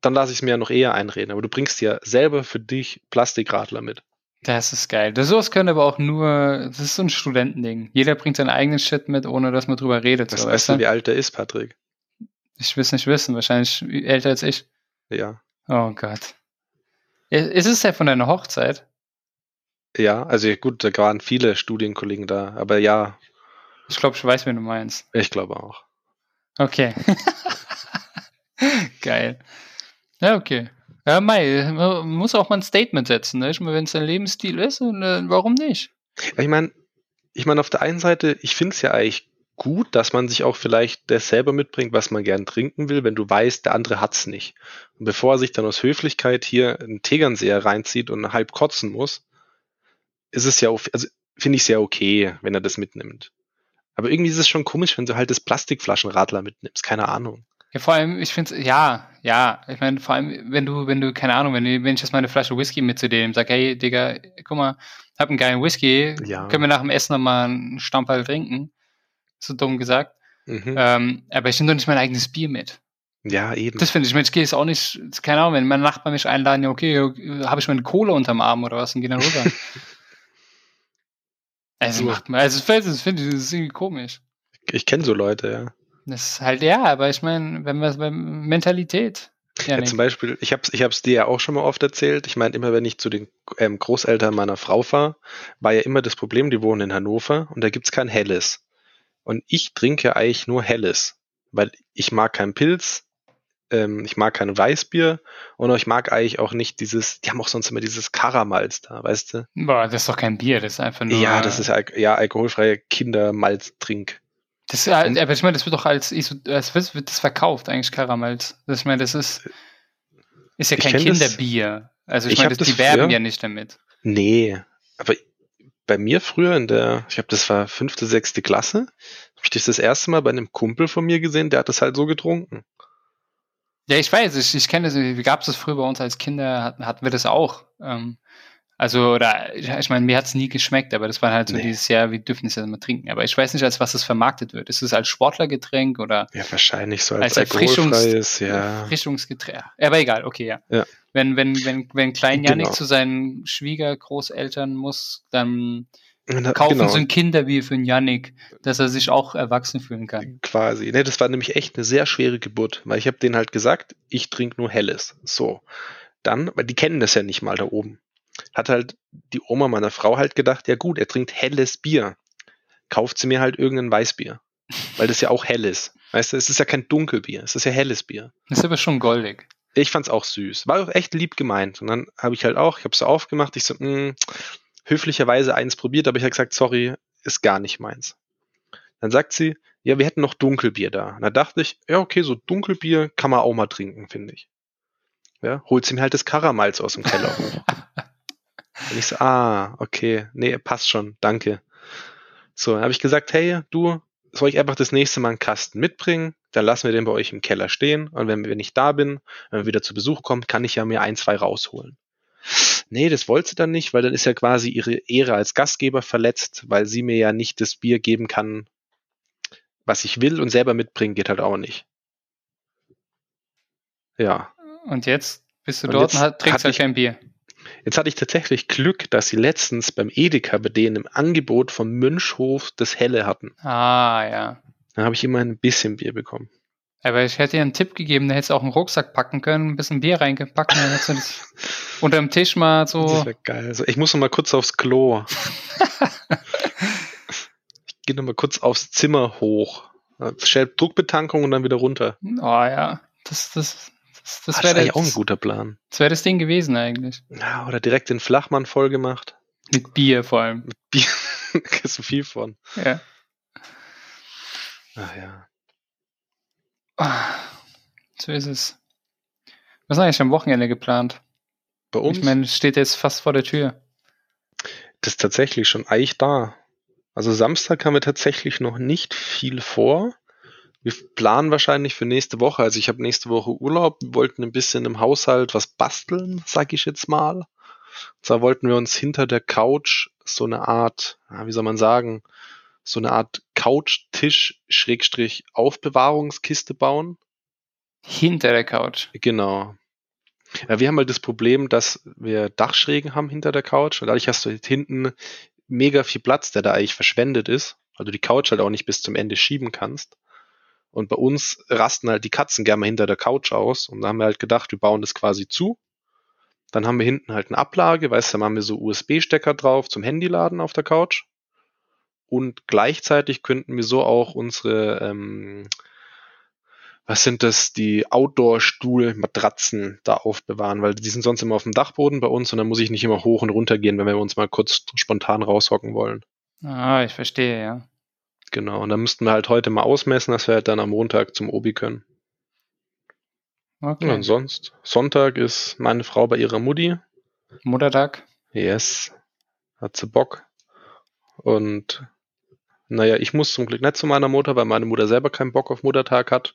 dann lasse ich es mir ja noch eher einreden. Aber du bringst ja selber für dich Plastikradler mit. Das ist geil. Das sowas können aber auch nur, das ist so ein Studentending. Jeder bringt seinen eigenen Shit mit, ohne dass man drüber redet. Was So, weißt du? wie alt der ist, Patrick? Ich will es nicht wissen, wahrscheinlich älter als ich. Ja. Oh Gott. Ist es ja von deiner Hochzeit? Ja, also gut, da waren viele Studienkollegen da, aber ja, Ich glaube, ich weiß, wen du meinst. ich glaube auch. Okay. Geil. Ja, okay. Ja, Mai, man muss auch mal ein Statement setzen, ne? Wenn es dein Lebensstil ist, und, äh, warum nicht? Ich meine, ich meine, auf der einen Seite, ich finde es ja eigentlich gut, dass man sich auch vielleicht das selber mitbringt, was man gern trinken will, wenn du weißt, der andere hat's nicht. Und bevor er sich dann aus Höflichkeit hier einen Tegernseher reinzieht und halb kotzen muss, ist es ja, also finde ich sehr okay, wenn er das mitnimmt. Aber irgendwie ist es schon komisch, wenn du halt das Plastikflaschenradler mitnimmst, keine Ahnung. Ja, vor allem, ich finde ja, ja, ich meine, vor allem, wenn du, wenn du, keine Ahnung, wenn, wenn ich jetzt mal eine Flasche Whisky mit zu dem sag, hey, Digga, guck mal, hab einen geilen Whisky, Ja. können wir nach dem Essen nochmal einen Stamperl trinken? So dumm gesagt. Mhm. Ähm, aber ich nehme doch nicht mein eigenes Bier mit. Ja, eben. Das finde ich, ich gehe jetzt auch nicht, keine Ahnung, wenn mein Nachbar mich einladen, ja, okay, habe ich meine Kohle unterm Arm oder was und gehe dann rüber. also, So. macht man, also, das finde ich, das ist irgendwie komisch. Ich kenne so Leute, ja. Das ist halt, ja, aber ich meine, wenn wir beim Mentalität. Ja, Ja, zum Beispiel, ich habe es ich hab's dir ja auch schon mal oft erzählt. Ich meine, immer wenn ich zu den ähm, Großeltern meiner Frau fahre, war ja immer das Problem, die wohnen in Hannover und da gibt's kein Helles. Und ich trinke eigentlich nur Helles, weil ich mag keinen Pilz, ähm, ich mag kein Weißbier und ich mag eigentlich auch nicht dieses, die haben auch sonst immer dieses Karamalz da, weißt du? Boah, das ist doch kein Bier, das ist einfach nur. ja, das ist al ja alkoholfreier Kindermalztrink. Das, ja- aber ich meine, das wird doch als, als wird, wird das verkauft, eigentlich Karamalz. Das, ich meine, das ist, ist ja kein Kinderbier. Also ich, Ich meine, das, die das werben früher- ja nicht damit. Nee, aber bei mir früher in der, ich glaube, das war fünfte, sechste Klasse, habe ich das das erste Mal bei einem Kumpel von mir gesehen, der hat das halt so getrunken. Ja, ich weiß, ich, ich kenne das, wie gab es das früher bei uns als Kinder, hatten, hatten wir das auch. Ähm, also, oder, ich, meine, mir hat es nie geschmeckt, aber das war halt so Nee. dieses Jahr, wir dürfen es ja immer trinken. Aber ich weiß nicht, als was es vermarktet wird. Ist es als Sportlergetränk oder Ja, wahrscheinlich so als, als alkoholfreies, ja. Erfrischungsgetränk? Aber egal, okay, ja. Ja. Wenn, wenn, wenn, wenn Klein Janik Genau. zu seinen Schwiegergroßeltern muss, dann kaufen genau, so ein Kinderbier für den Janik, dass er sich auch erwachsen fühlen kann. quasi. Nee, das war nämlich echt eine sehr schwere Geburt, weil ich habe denen halt gesagt, ich trinke nur Helles. So. Dann, weil die kennen das ja nicht mal da oben. Hat halt die Oma meiner Frau halt gedacht, ja gut, er trinkt helles Bier. Kauft sie mir halt irgendein Weißbier. Weil das ja auch hell ist. Weißt du, es ist ja kein Dunkelbier, es ist ja helles Bier. Das ist aber schon goldig. Ich fand's auch süß. War auch echt lieb gemeint. Und dann habe ich halt auch, ich habe so aufgemacht, ich so, mh, höflicherweise eins probiert, aber ich habe gesagt, sorry, ist gar nicht meins. Dann sagt sie, ja, wir hätten noch Dunkelbier da. Und da dachte ich, ja, okay, so Dunkelbier kann man auch mal trinken, finde ich. Ja, holt sie mir halt das Karamalz aus dem Keller hoch. Und ich so, ah, okay, nee, passt schon, danke. So, dann habe ich gesagt, hey, du, soll ich einfach das nächste Mal einen Kasten mitbringen? Dann lassen wir den bei euch im Keller stehen. Und wenn, wenn ich da bin, wenn wir wieder zu Besuch kommt, kann ich ja mir ein, zwei rausholen. Nee, das wollte sie dann nicht, weil dann ist ja quasi ihre Ehre als Gastgeber verletzt, weil sie mir ja nicht das Bier geben kann, was ich will und selber mitbringen geht halt auch nicht. Ja. Und jetzt bist du Und dort und trinkst halt kein Bier. Jetzt hatte ich tatsächlich Glück, dass sie letztens beim Edeka bei denen im Angebot vom Mönchhof das Helle hatten. Ah, ja. Da habe ich immer ein bisschen Bier bekommen. Aber ich hätte dir einen Tipp gegeben, da hättest du auch einen Rucksack packen können, ein bisschen Bier reingepacken, dann hättest du das unter dem Tisch mal so. Das wäre geil. Also ich muss noch mal kurz aufs Klo. ich gehe noch mal kurz aufs Zimmer hoch. Stell Druckbetankung und dann wieder runter. Oh ja, das, das, das, das Ah, wäre eigentlich auch ein guter Plan. das, wär das Ding gewesen eigentlich. Ja, oder direkt den Flachmann voll gemacht. Mit Bier vor allem. Bier, kriegst du viel von. Ja. Ach ja. Ah, So ist es. Was ist eigentlich am Wochenende geplant? Bei uns Ich meine, es steht jetzt fast vor der Tür. das ist tatsächlich schon eigentlich da. Also Samstag haben wir tatsächlich noch nicht viel vor. Wir planen wahrscheinlich für nächste Woche. Also ich habe nächste Woche Urlaub. Wir wollten ein bisschen im Haushalt was basteln, sag ich jetzt mal. Und zwar wollten wir uns hinter der Couch so eine Art, wie soll man sagen, so eine Art Couchtisch Schrägstrich Aufbewahrungskiste bauen. Hinter der Couch. Genau. Ja, wir haben halt das Problem, dass wir Dachschrägen haben hinter der Couch und dadurch hast du halt hinten mega viel Platz, der da eigentlich verschwendet ist, weil du die Couch halt auch nicht bis zum Ende schieben kannst. Und bei uns rasten halt die Katzen gerne mal hinter der Couch aus und da haben wir halt gedacht, wir bauen das quasi zu. Dann haben wir hinten halt eine Ablage, weißt du, dann haben wir so USB-Stecker drauf zum Handyladen auf der Couch. Und gleichzeitig könnten wir so auch unsere ähm, was sind das, die Outdoor-Stuhl-Matratzen da aufbewahren, weil die sind sonst immer auf dem Dachboden bei uns und dann muss ich nicht immer hoch und runter gehen, wenn wir uns mal kurz spontan raushocken wollen. Ah, ich verstehe, ja. Genau, und dann müssten wir halt heute mal ausmessen, dass wir halt dann am Montag zum Obi können. Okay. Und sonst, Sonntag ist meine Frau bei ihrer Mutti. Muttertag. Yes, hat sie Bock. Und naja, ich muss zum Glück nicht zu meiner Mutter, weil meine Mutter selber keinen Bock auf Muttertag hat.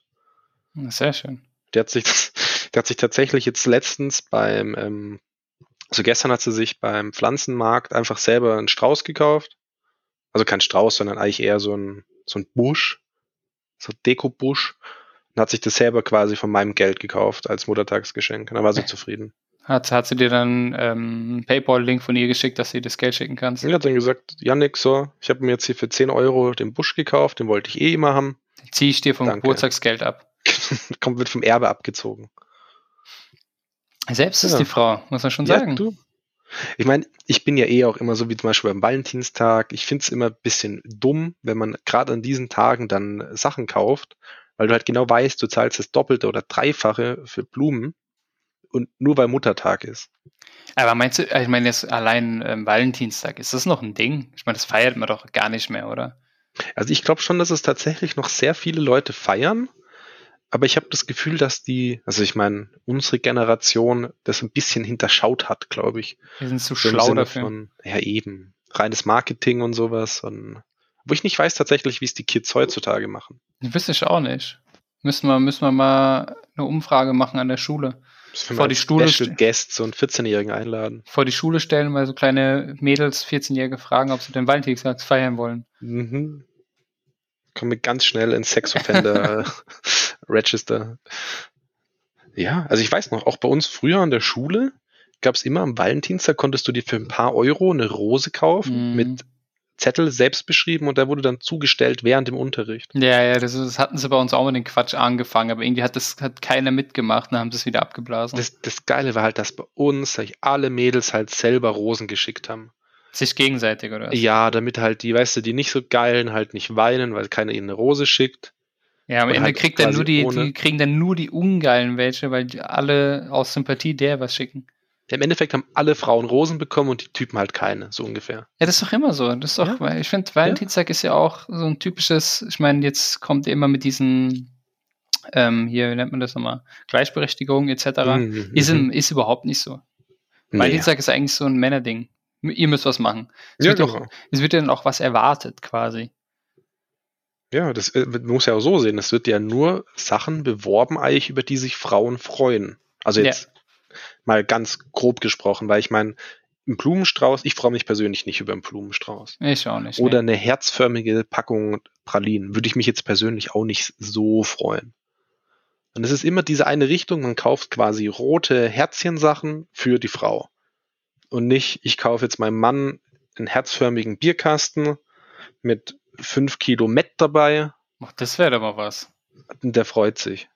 Sehr schön. Der hat sich, der hat sich tatsächlich jetzt letztens beim, ähm, also gestern hat sie sich beim Pflanzenmarkt einfach selber einen Strauß gekauft. Also kein Strauß, sondern eigentlich eher so ein, so ein Busch, so Deko-Busch. Und hat sich das selber quasi von meinem Geld gekauft als Muttertagsgeschenk. Und da war sie zufrieden. Hat, hat sie dir dann ähm, einen PayPal-Link von ihr geschickt, dass sie das Geld schicken kannst? Sie hat dann gesagt, Yannick, so, ich habe mir jetzt hier für 10 Euro den Busch gekauft, den wollte ich eh immer haben. Zieh ich dir vom Danke. Geburtstagsgeld ab. Kommt, wird vom Erbe abgezogen. Selbst ist Ja. die Frau, muss man schon Ja, sagen. du. Ich meine, ich bin ja eh auch immer so wie zum Beispiel beim Valentinstag. Ich finde es immer ein bisschen dumm, wenn man gerade an diesen Tagen dann Sachen kauft, weil du halt genau weißt, du zahlst das Doppelte oder Dreifache für Blumen und nur weil Muttertag ist. Aber meinst du, ich meine jetzt allein ähm, Valentinstag, ist das noch ein Ding? Ich meine, das feiert man doch gar nicht mehr, oder? Also ich glaube schon, dass es tatsächlich noch sehr viele Leute feiern, aber ich habe das Gefühl, dass die, also ich meine, unsere Generation das ein bisschen hinterschaut hat, glaube ich. Wir sind zu So schlau Sinne dafür. Von, ja, eben. Reines Marketing und sowas. Und, wo ich nicht weiß tatsächlich, wie es die Kids heutzutage machen. Wüsste ich auch nicht. Müssen wir, müssen wir mal eine Umfrage machen an der Schule. Wir Vor die ste- Guests so einen 14-Jährigen einladen. Vor die Schule stellen, mal so kleine Mädels, 14-Jährige fragen, ob sie den Valentinstag feiern wollen. Mhm. Komme ganz schnell ins Sexoffender Register. Ja, also ich weiß noch, auch bei uns früher an der Schule gab es immer am Valentinstag, konntest du dir für ein paar Euro eine Rose kaufen Mhm. mit Zettel selbst beschrieben und der wurde dann zugestellt während dem Unterricht. Ja, ja, das, das hatten sie bei uns auch mit den Quatsch angefangen, aber irgendwie hat das hat keiner mitgemacht und haben sie es wieder abgeblasen. Das, das Geile war halt, dass bei uns ich, alle Mädels halt selber Rosen geschickt haben. Sich gegenseitig, oder? was? Ja, damit halt die, weißt du, die nicht so geilen halt nicht weinen, weil keiner ihnen eine Rose schickt. Ja, am Ende halt kriegt dann nur die, ohne- die kriegen dann nur die ungeilen welche, weil die alle aus Sympathie der was schicken. Ja, Im Endeffekt haben alle Frauen Rosen bekommen und die Typen halt keine, so ungefähr. Ja, das ist doch immer so. Das ist doch, Ja. weil ich finde, Valentinstag ist ja auch so ein typisches, ich meine, jetzt kommt immer mit diesen, ähm, hier, wie nennt man das nochmal, Gleichberechtigung etc. Mhm, Ist, mhm. im, ist überhaupt nicht so. Nee. Valentinstag ist eigentlich so ein Männerding. Ihr müsst was machen. Es, Ja, wird auch, genau. es wird ja dann auch was erwartet, quasi. Ja, das äh, man muss ja auch so sehen. Es wird ja nur Sachen beworben, eigentlich, über die sich Frauen freuen. Also Ja. jetzt mal ganz grob gesprochen, weil ich meine, ein Blumenstrauß, ich freue mich persönlich nicht über einen Blumenstrauß. Ich auch nicht. Oder nee. eine herzförmige Packung Pralinen. Würde ich mich jetzt persönlich auch nicht so freuen. Und es ist immer diese eine Richtung, man kauft quasi rote Herzchensachen für die Frau. Und nicht, ich kaufe jetzt meinem Mann einen herzförmigen Bierkasten mit fünf Kilo Met dabei. Ach, das wäre doch mal was. Der freut sich.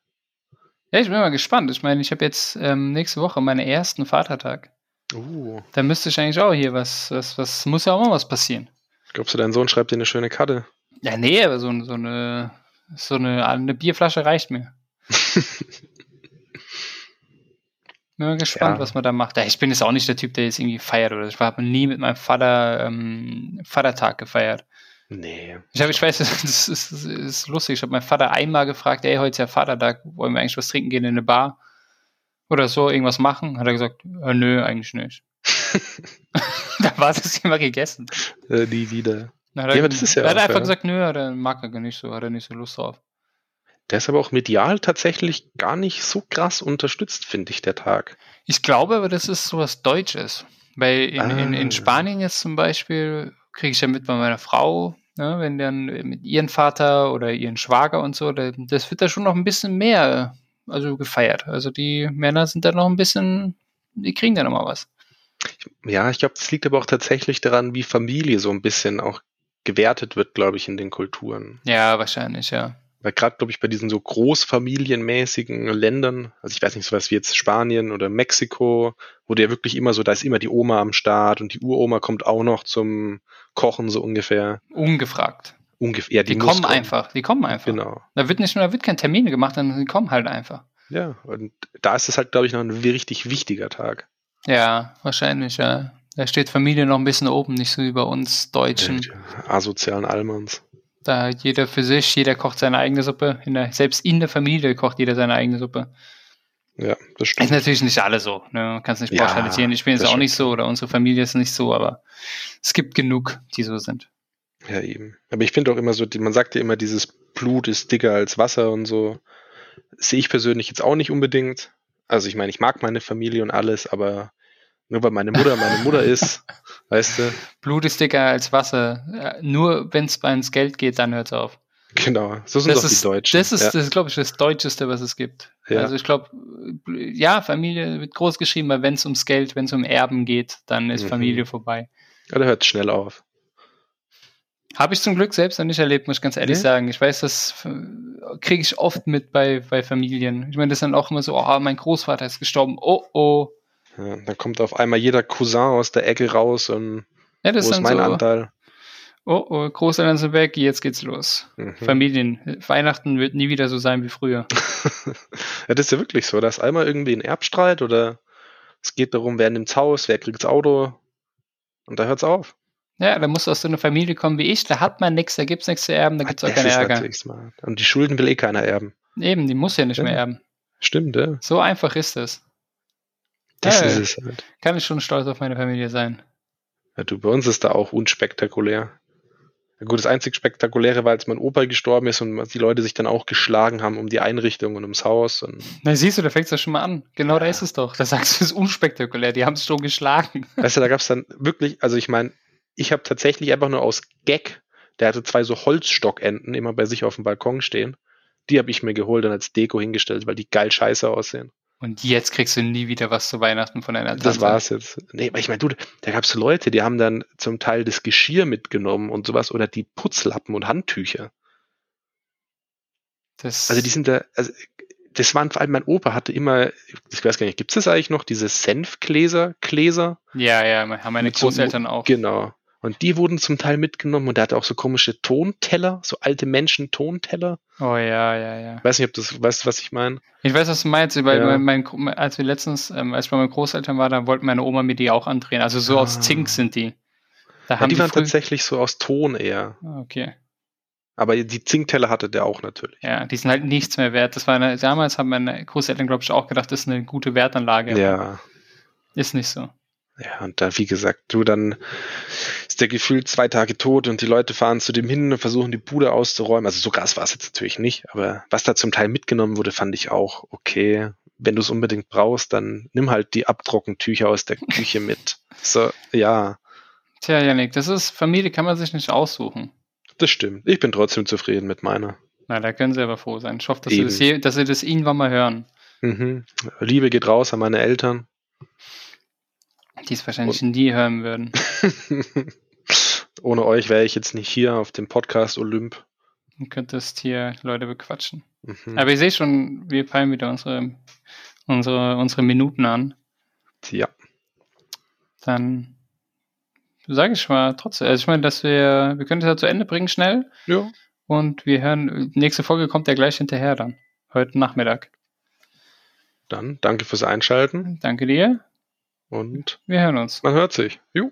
Ja, ich bin mal gespannt. Ich meine, ich habe jetzt ähm, nächste Woche meinen ersten Vatertag. Uh. Da müsste ich eigentlich auch hier was, was, was muss ja auch mal was passieren. Glaubst du, dein Sohn schreibt dir eine schöne Karte? Ja, nee, aber so, so eine so eine, eine Bierflasche reicht mir. Bin mal gespannt, ja. was man da macht. Ich bin jetzt auch nicht der Typ, der jetzt irgendwie feiert oder ich habe nie mit meinem Vater ähm, Vatertag gefeiert. Nee. Ich, hab, ich weiß, das ist, das ist lustig. Ich habe meinen Vater einmal gefragt, ey, heute ist ja Vatertag, wollen wir eigentlich was trinken gehen in eine Bar? Oder so, irgendwas machen? Hat er gesagt, äh, nö, eigentlich nicht. da war das immer gegessen. Äh, nie wieder. Na, ja, aber das ist ja. Er hat auch, einfach ja. gesagt, nö, der mag er nicht so, hat er nicht so Lust drauf. Der ist aber auch medial tatsächlich gar nicht so krass unterstützt, finde ich, der Tag. Ich glaube aber, das ist so was Deutsches. Weil in, ah. in, in ah. Spanien jetzt zum Beispiel kriege ich ja mit bei meiner Frau, ne, wenn dann mit ihrem Vater oder ihren Schwager und so, das wird da schon noch ein bisschen mehr also gefeiert. Also die Männer sind da noch ein bisschen, die kriegen da noch mal was. Ja, ich glaube, das liegt aber auch tatsächlich daran, wie Familie so ein bisschen auch gewertet wird, glaube ich, in den Kulturen. Ja, wahrscheinlich, ja. Weil gerade, glaube ich, bei diesen so großfamilienmäßigen Ländern, also ich weiß nicht, so was wie jetzt Spanien oder Mexiko, wo der wirklich immer so, da ist immer die Oma am Start und die Uroma kommt auch noch zum Kochen so ungefähr. Ungefragt. Ungefähr. Ja, die, die kommen kommen. einfach. Die kommen einfach. Genau. Da wird nicht nur, da wird kein Termin gemacht, sondern die kommen halt einfach. Ja, und da ist es halt, glaube ich, noch ein richtig wichtiger Tag. Ja, wahrscheinlich, ja. Da steht Familie noch ein bisschen oben, nicht so wie bei uns Deutschen. Ja, asozialen Almans. Da jeder für sich, jeder kocht seine eigene Suppe. In der, selbst in der Familie kocht jeder seine eigene Suppe. Ja, das stimmt. Ist natürlich nicht alle so. Ne? Man kann es nicht pauschalisieren. Ja, ich bin jetzt auch stimmt. nicht so oder unsere Familie ist nicht so, aber es gibt genug, die so sind. Ja, eben. Aber ich finde auch immer so, man sagt ja immer, dieses Blut ist dicker als Wasser und so. Sehe ich persönlich jetzt auch nicht unbedingt. Also ich meine, ich mag meine Familie und alles, aber nur weil meine Mutter meine Mutter ist, weißt du. Blut ist dicker als Wasser. Nur wenn es ins Geld geht, dann hört es auf. Genau, so sind das doch ist, die Deutschen. Das ist, ja. das ist glaube ich, das Deutscheste, was es gibt. Ja. Also ich glaube, ja, Familie wird groß geschrieben, weil wenn es ums Geld, wenn es um Erben geht, dann ist mhm. Familie vorbei. Ja, da hört es schnell auf. Habe ich zum Glück selbst noch nicht erlebt, muss ich ganz ehrlich ja. sagen. Ich weiß, das kriege ich oft mit bei, bei Familien. Ich meine, das ist dann auch immer so, oh, mein Großvater ist gestorben, oh oh. Ja, dann kommt auf einmal jeder Cousin aus der Ecke raus und ja, das wo ist mein so, Anteil? Oh, oh, Großeltern sind weg, jetzt geht's los. Mhm. Familien. Weihnachten wird nie wieder so sein wie früher. ja, das ist ja wirklich so. Da ist einmal irgendwie ein Erbstreit oder es geht darum, wer nimmt's Haus, wer kriegt's Auto und da hört's auf. Ja, da muss aus so einer Familie kommen wie ich, da hat man nichts, da gibt's nichts zu erben, da gibt's auch keinen Ärger. Und die Schulden will eh keiner erben. Eben, die muss ja nicht ja. mehr erben. Stimmt, ja. So einfach ist es. Das ja, ist es halt. Kann ich schon stolz auf meine Familie sein. Ja, du, bei uns ist da auch unspektakulär. Gut, das einzig Spektakuläre war, als mein Opa gestorben ist und die Leute sich dann auch geschlagen haben um die Einrichtung und ums Haus. Und Na, siehst du, da es ja schon mal an. Genau ja. da ist es doch. Da sagst du, es ist unspektakulär. Die haben es schon geschlagen. Weißt du, da gab es dann wirklich, also ich meine, ich habe tatsächlich einfach nur aus Gag, der hatte zwei so Holzstockenden immer bei sich auf dem Balkon stehen. Die habe ich mir geholt und als Deko hingestellt, weil die geil scheiße aussehen. Und jetzt kriegst du nie wieder was zu Weihnachten von einer Tante. Das war's jetzt. Nee, aber ich meine, du, da gab's Leute, die haben dann zum Teil das Geschirr mitgenommen und sowas oder die Putzlappen und Handtücher. Das also die sind da, also das waren vor allem mein Opa hatte immer, ich weiß gar nicht, gibt's das eigentlich noch, diese Senfgläser, Gläser? Ja, ja, haben meine Großeltern so, auch. Genau. Und die wurden zum Teil mitgenommen und er hatte auch so komische Tonteller, so alte Menschen-Tonteller. Oh ja, ja, ja. Weiß nicht, ob du weißt, was ich meine. Ich weiß, was du meinst, weil ja. mein, mein, als wir letztens, ähm, als ich bei meinen Großeltern war, da wollten meine Oma mir die auch andrehen. Also so ah. aus Zink sind die. Da ja, die, die waren tatsächlich so aus Ton eher. Ah, okay. Aber die Zinkteller hatte der auch natürlich. Ja, die sind halt nichts mehr wert. Das war eine, damals haben meine Großeltern, glaube ich, auch gedacht, das ist eine gute Wertanlage. Ja. Ist nicht so. Ja, und da, wie gesagt, du dann ist der gefühlt zwei Tage tot und die Leute fahren zu dem hin und versuchen die Bude auszuräumen. Also so krass war es jetzt natürlich nicht, aber was da zum Teil mitgenommen wurde, fand ich auch okay. Wenn du es unbedingt brauchst, dann nimm halt die Abtrockentücher aus der Küche mit. So, ja. Tja, Janik, das ist, Familie kann man sich nicht aussuchen. Das stimmt. Ich bin trotzdem zufrieden mit meiner. Na, da können sie aber froh sein. Ich hoffe, dass, sie das, je, dass sie das irgendwann mal hören. Mhm. Liebe geht raus an meine Eltern. Die es wahrscheinlich Und, nie hören würden. Ohne euch wäre ich jetzt nicht hier auf dem Podcast Olymp. und könntest hier Leute bequatschen. Mhm. Aber ich sehe schon, wir peilen wieder unsere, unsere, unsere Minuten an. Ja. Dann sage ich mal trotzdem. Also ich meine, dass wir, wir können das ja zu Ende bringen schnell Ja. und wir hören, nächste Folge kommt ja gleich hinterher dann. Heute Nachmittag. Dann danke fürs Einschalten Danke dir. Und Wir hören uns. man hört sich. Jo.